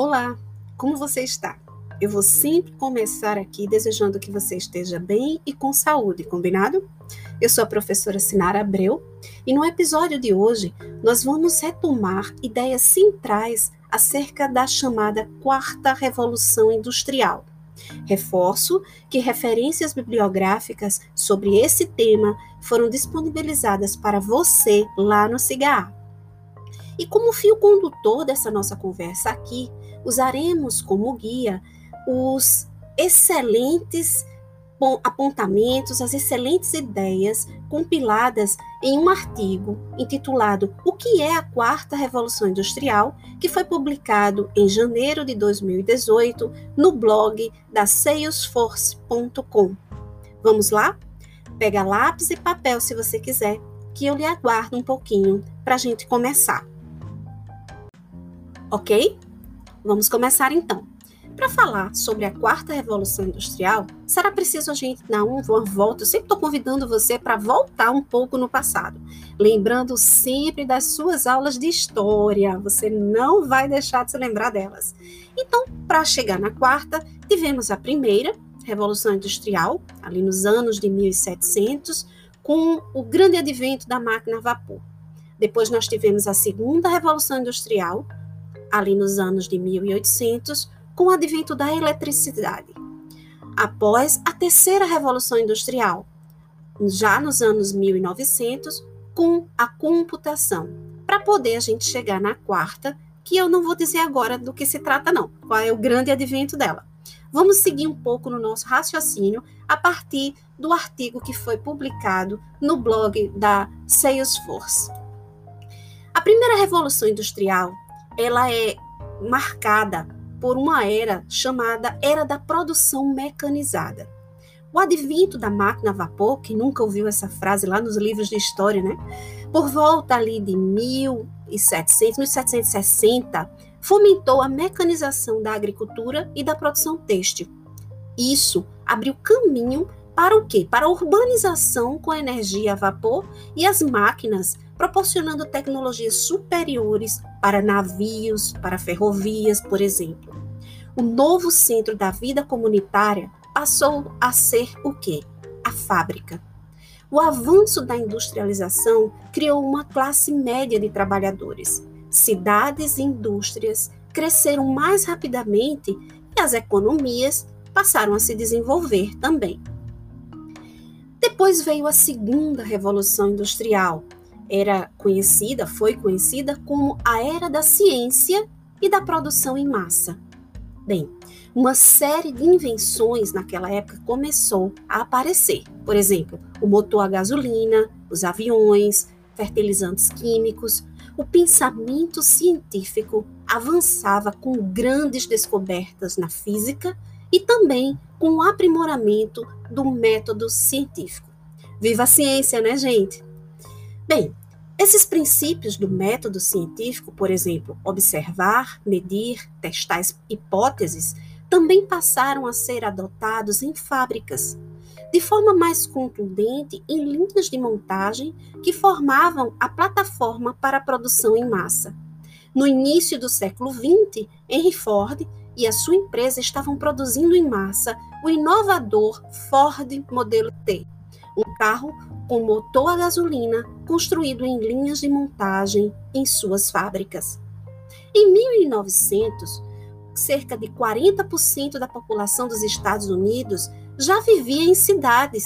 Olá, como você está? Eu vou sempre começar aqui desejando que você esteja bem e com saúde, combinado? Eu sou a professora Sinara Abreu e no episódio de hoje nós vamos retomar ideias centrais acerca da chamada Quarta Revolução Industrial. Reforço que referências bibliográficas sobre esse tema foram disponibilizadas para você lá no CIGA. E como fio condutor dessa nossa conversa aqui, usaremos como guia os excelentes apontamentos, as excelentes ideias compiladas em um artigo intitulado O que é a Quarta Revolução Industrial, que foi publicado em janeiro de 2018 no blog da salesforce.com. Vamos lá? Pega lápis e papel se você quiser, que eu lhe aguardo um pouquinho para a gente começar. Ok? Vamos começar então. Para falar sobre a quarta revolução industrial, será preciso a gente dar uma volta. Eu sempre estou convidando você para voltar um pouco no passado, lembrando sempre das suas aulas de história. Você não vai deixar de se lembrar delas. Então, para chegar na quarta, tivemos a primeira revolução industrial, ali nos anos de 1700, com o grande advento da máquina a vapor. Depois nós tivemos a segunda revolução industrial, ali nos anos de 1800, com o advento da eletricidade. Após a terceira revolução industrial, já nos anos 1900, com a computação, para poder a gente chegar na quarta, que eu não vou dizer agora do que se trata não, qual é o grande advento dela. Vamos seguir um pouco no nosso raciocínio a partir do artigo que foi publicado no blog da Salesforce. A primeira revolução industrial ela é marcada por uma era chamada Era da Produção Mecanizada. O advento da máquina a vapor, que nunca ouviu essa frase lá nos livros de história, né? Por volta ali de 1700, 1760, fomentou a mecanização da agricultura e da produção têxtil. Isso abriu caminho para o quê? Para a urbanização com energia a vapor e as máquinas proporcionando tecnologias superiores para navios, para ferrovias, por exemplo. O novo centro da vida comunitária passou a ser o quê? A fábrica. O avanço da industrialização criou uma classe média de trabalhadores. Cidades e indústrias cresceram mais rapidamente e as economias passaram a se desenvolver também. Depois veio a segunda revolução industrial, era conhecida, foi conhecida como a era da ciência e da produção em massa. Bem, uma série de invenções naquela época começou a aparecer. Por exemplo, o motor a gasolina, os aviões, fertilizantes químicos. O pensamento científico avançava com grandes descobertas na física e também com o aprimoramento do método científico. Viva a ciência, né, gente? Bem, esses princípios do método científico, por exemplo, observar, medir, testar hipóteses, também passaram a ser adotados em fábricas, de forma mais contundente em linhas de montagem que formavam a plataforma para a produção em massa. No início do século XX, Henry Ford e a sua empresa estavam produzindo em massa o inovador Ford Modelo T, um carro com motor a gasolina construído em linhas de montagem em suas fábricas. Em 1900, cerca de 40% da população dos Estados Unidos já vivia em cidades,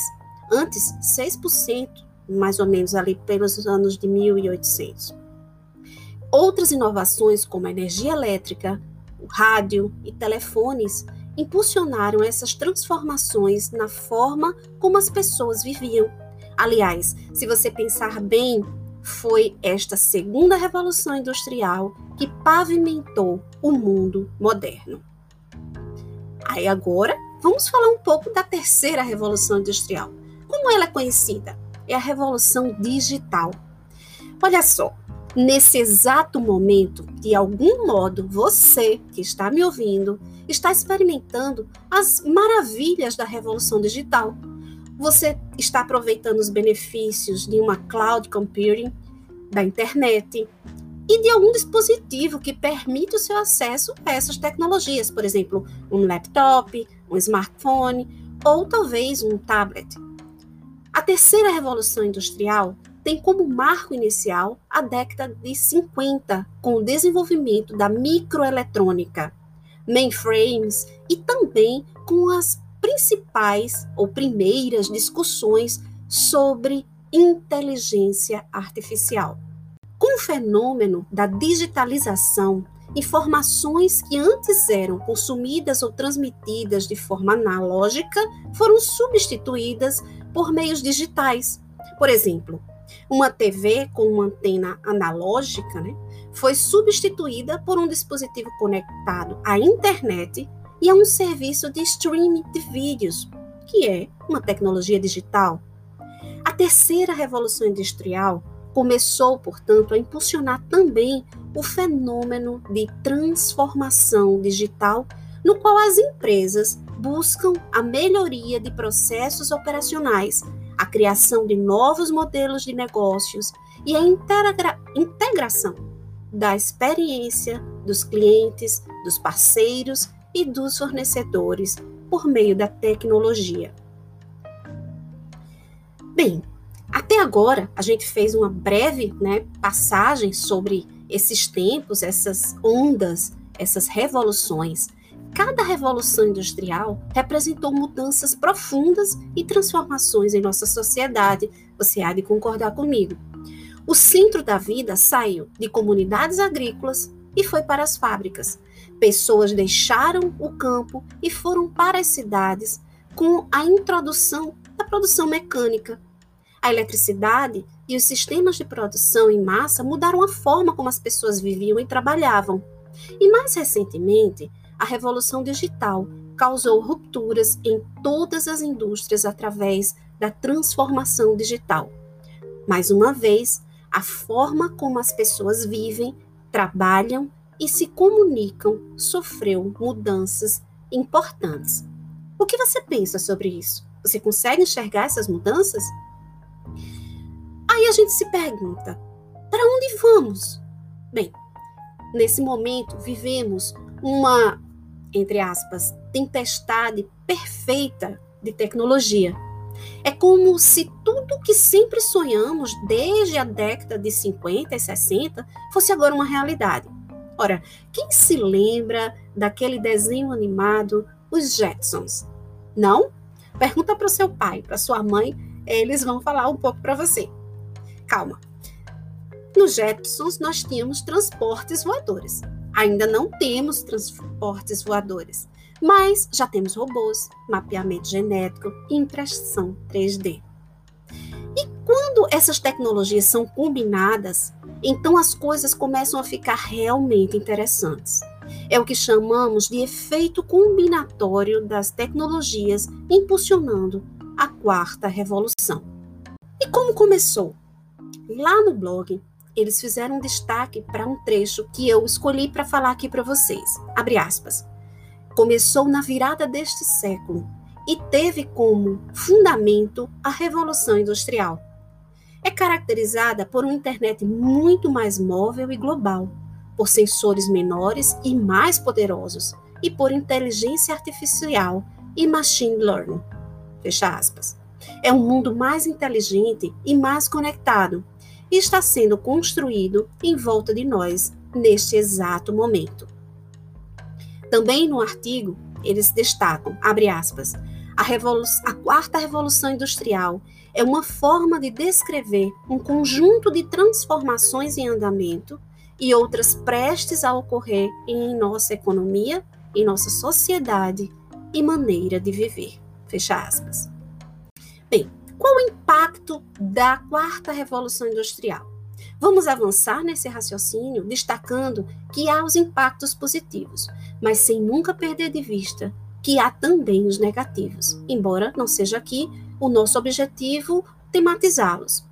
antes 6%, mais ou menos ali pelos anos de 1800. Outras inovações, como a energia elétrica, o rádio e telefones, impulsionaram essas transformações na forma como as pessoas viviam Aliás, se você pensar bem, foi esta segunda revolução industrial que pavimentou o mundo moderno. Aí agora, vamos falar um pouco da terceira revolução industrial. Como ela é conhecida? É a revolução digital. Olha só, nesse exato momento, de algum modo, você que está me ouvindo está experimentando as maravilhas da revolução digital você está aproveitando os benefícios de uma cloud computing, da internet, e de algum dispositivo que permita o seu acesso a essas tecnologias, por exemplo, um laptop, um smartphone ou talvez um tablet. A terceira revolução industrial tem como marco inicial a década de 50, com o desenvolvimento da microeletrônica, mainframes e também com as principais ou primeiras discussões sobre inteligência artificial. Com o fenômeno da digitalização, informações que antes eram consumidas ou transmitidas de forma analógica foram substituídas por meios digitais. Por exemplo, uma TV com uma antena analógica né, foi substituída por um dispositivo conectado à internet e a um serviço de streaming de vídeos, que é uma tecnologia digital. A terceira revolução industrial começou, portanto, a impulsionar também o fenômeno de transformação digital, no qual as empresas buscam a melhoria de processos operacionais a criação de novos modelos de negócios e a integra integração da experiência dos clientes, dos parceiros e dos fornecedores por meio da tecnologia. Bem, até agora a gente fez uma breve né, passagem sobre esses tempos, essas ondas, essas revoluções Cada revolução industrial representou mudanças profundas e transformações em nossa sociedade. Você há de concordar comigo. O centro da vida saiu de comunidades agrícolas e foi para as fábricas. Pessoas deixaram o campo e foram para as cidades com a introdução da produção mecânica. A eletricidade e os sistemas de produção em massa mudaram a forma como as pessoas viviam e trabalhavam. E mais recentemente, a revolução digital causou rupturas em todas as indústrias através da transformação digital. Mais uma vez, a forma como as pessoas vivem, trabalham e se comunicam sofreu mudanças importantes. O que você pensa sobre isso? Você consegue enxergar essas mudanças? Aí a gente se pergunta: para onde vamos? Bem, nesse momento vivemos uma entre aspas, tempestade perfeita de tecnologia. É como se tudo que sempre sonhamos desde a década de 50 e 60 fosse agora uma realidade. Ora, quem se lembra daquele desenho animado Os Jetsons? Não? Pergunta para o seu pai, para sua mãe, eles vão falar um pouco para você. Calma. Nos Jetsons nós tínhamos transportes voadores. Ainda não temos transportes voadores, mas já temos robôs, mapeamento genético e impressão 3D. E quando essas tecnologias são combinadas, então as coisas começam a ficar realmente interessantes. É o que chamamos de efeito combinatório das tecnologias impulsionando a quarta revolução. E como começou? Lá no blog eles fizeram um destaque para um trecho que eu escolhi para falar aqui para vocês. Abre aspas. Começou na virada deste século e teve como fundamento a Revolução Industrial. É caracterizada por uma internet muito mais móvel e global, por sensores menores e mais poderosos e por inteligência artificial e machine learning. Fecha aspas. É um mundo mais inteligente e mais conectado, e está sendo construído em volta de nós neste exato momento. Também no artigo, eles destacam, abre aspas, a, a quarta revolução industrial é uma forma de descrever um conjunto de transformações em andamento e outras prestes a ocorrer em nossa economia, em nossa sociedade e maneira de viver. Fecha aspas. Bem, qual o impacto da quarta revolução industrial? Vamos avançar nesse raciocínio destacando que há os impactos positivos, mas sem nunca perder de vista que há também os negativos, embora não seja aqui o nosso objetivo tematizá-los.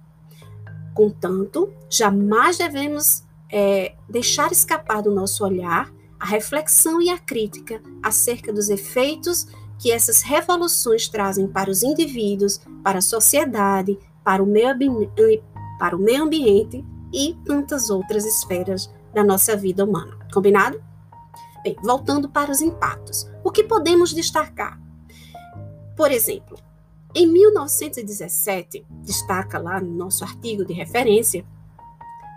Contanto, jamais devemos é, deixar escapar do nosso olhar a reflexão e a crítica acerca dos efeitos que essas revoluções trazem para os indivíduos, para a sociedade, para o meio, para o meio ambiente e tantas outras esferas da nossa vida humana. Combinado? Bem, voltando para os impactos. O que podemos destacar? Por exemplo, em 1917, destaca lá no nosso artigo de referência,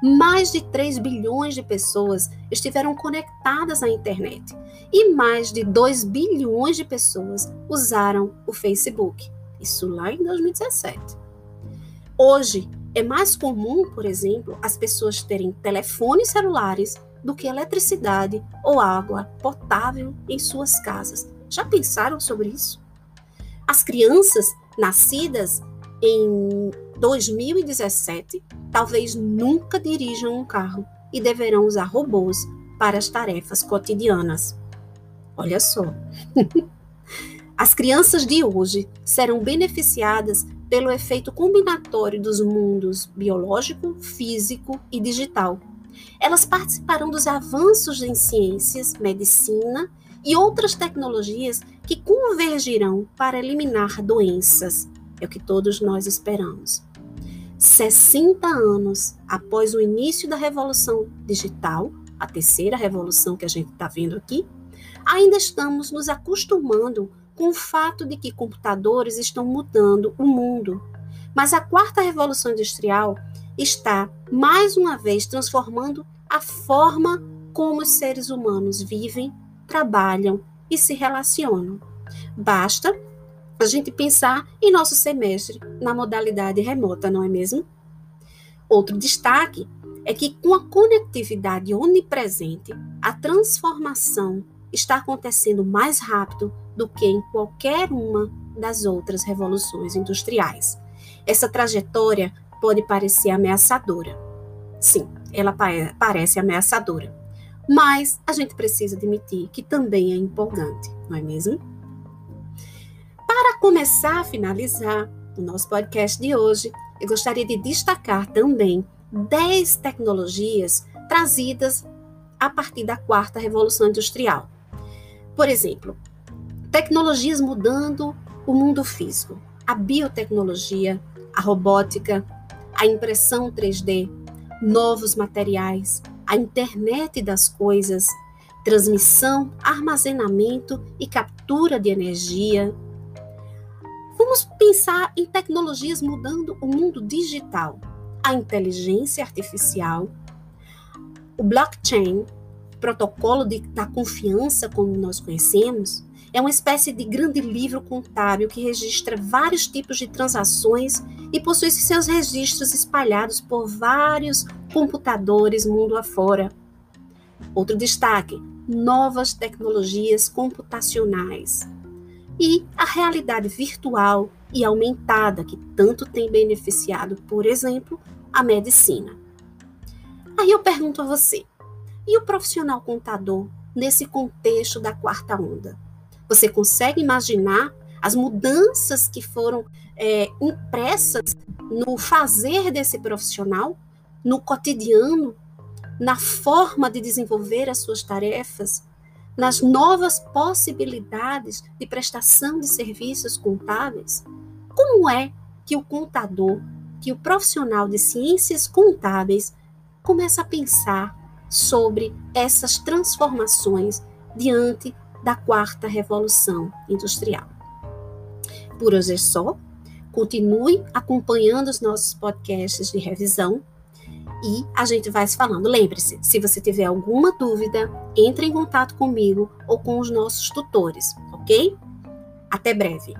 mais de 3 bilhões de pessoas estiveram conectadas à internet e mais de 2 bilhões de pessoas usaram o Facebook. Isso lá em 2017. Hoje, é mais comum, por exemplo, as pessoas terem telefones celulares do que eletricidade ou água potável em suas casas. Já pensaram sobre isso? As crianças nascidas em 2017 talvez nunca dirijam um carro e deverão usar robôs para as tarefas cotidianas. Olha só. As crianças de hoje serão beneficiadas pelo efeito combinatório dos mundos biológico, físico e digital. Elas participarão dos avanços em ciências, medicina e outras tecnologias que convergirão para eliminar doenças. É o que todos nós esperamos. 60 anos após o início da revolução digital, a terceira revolução que a gente está vendo aqui, ainda estamos nos acostumando com o fato de que computadores estão mudando o mundo. Mas a quarta revolução industrial está, mais uma vez, transformando a forma como os seres humanos vivem, trabalham e se relacionam. Basta a gente pensar em nosso semestre na modalidade remota, não é mesmo? Outro destaque é que, com a conectividade onipresente, a transformação está acontecendo mais rápido do que em qualquer uma das outras revoluções industriais. Essa trajetória pode parecer ameaçadora. Sim, ela parece ameaçadora. Mas a gente precisa admitir que também é empolgante, não é mesmo? Para começar a finalizar o nosso podcast de hoje, eu gostaria de destacar também 10 tecnologias trazidas a partir da quarta revolução industrial. Por exemplo, tecnologias mudando o mundo físico, a biotecnologia, a robótica, a impressão 3D, novos materiais, a internet das coisas, transmissão, armazenamento e captura de energia. Vamos pensar em tecnologias mudando o mundo digital, a inteligência artificial, o blockchain, protocolo de, da confiança, como nós conhecemos, é uma espécie de grande livro contábil que registra vários tipos de transações e possui seus registros espalhados por vários computadores mundo afora. Outro destaque: novas tecnologias computacionais e a realidade virtual e aumentada que tanto tem beneficiado, por exemplo, a medicina. Aí eu pergunto a você: e o profissional contador nesse contexto da quarta onda? Você consegue imaginar as mudanças que foram é, impressas no fazer desse profissional, no cotidiano, na forma de desenvolver as suas tarefas, nas novas possibilidades de prestação de serviços contábeis? Como é que o contador, que o profissional de ciências contábeis começa a pensar sobre essas transformações diante da quarta revolução industrial. Por hoje é só. Continue acompanhando os nossos podcasts de revisão e a gente vai se falando. Lembre-se, se você tiver alguma dúvida, entre em contato comigo ou com os nossos tutores, ok? Até breve!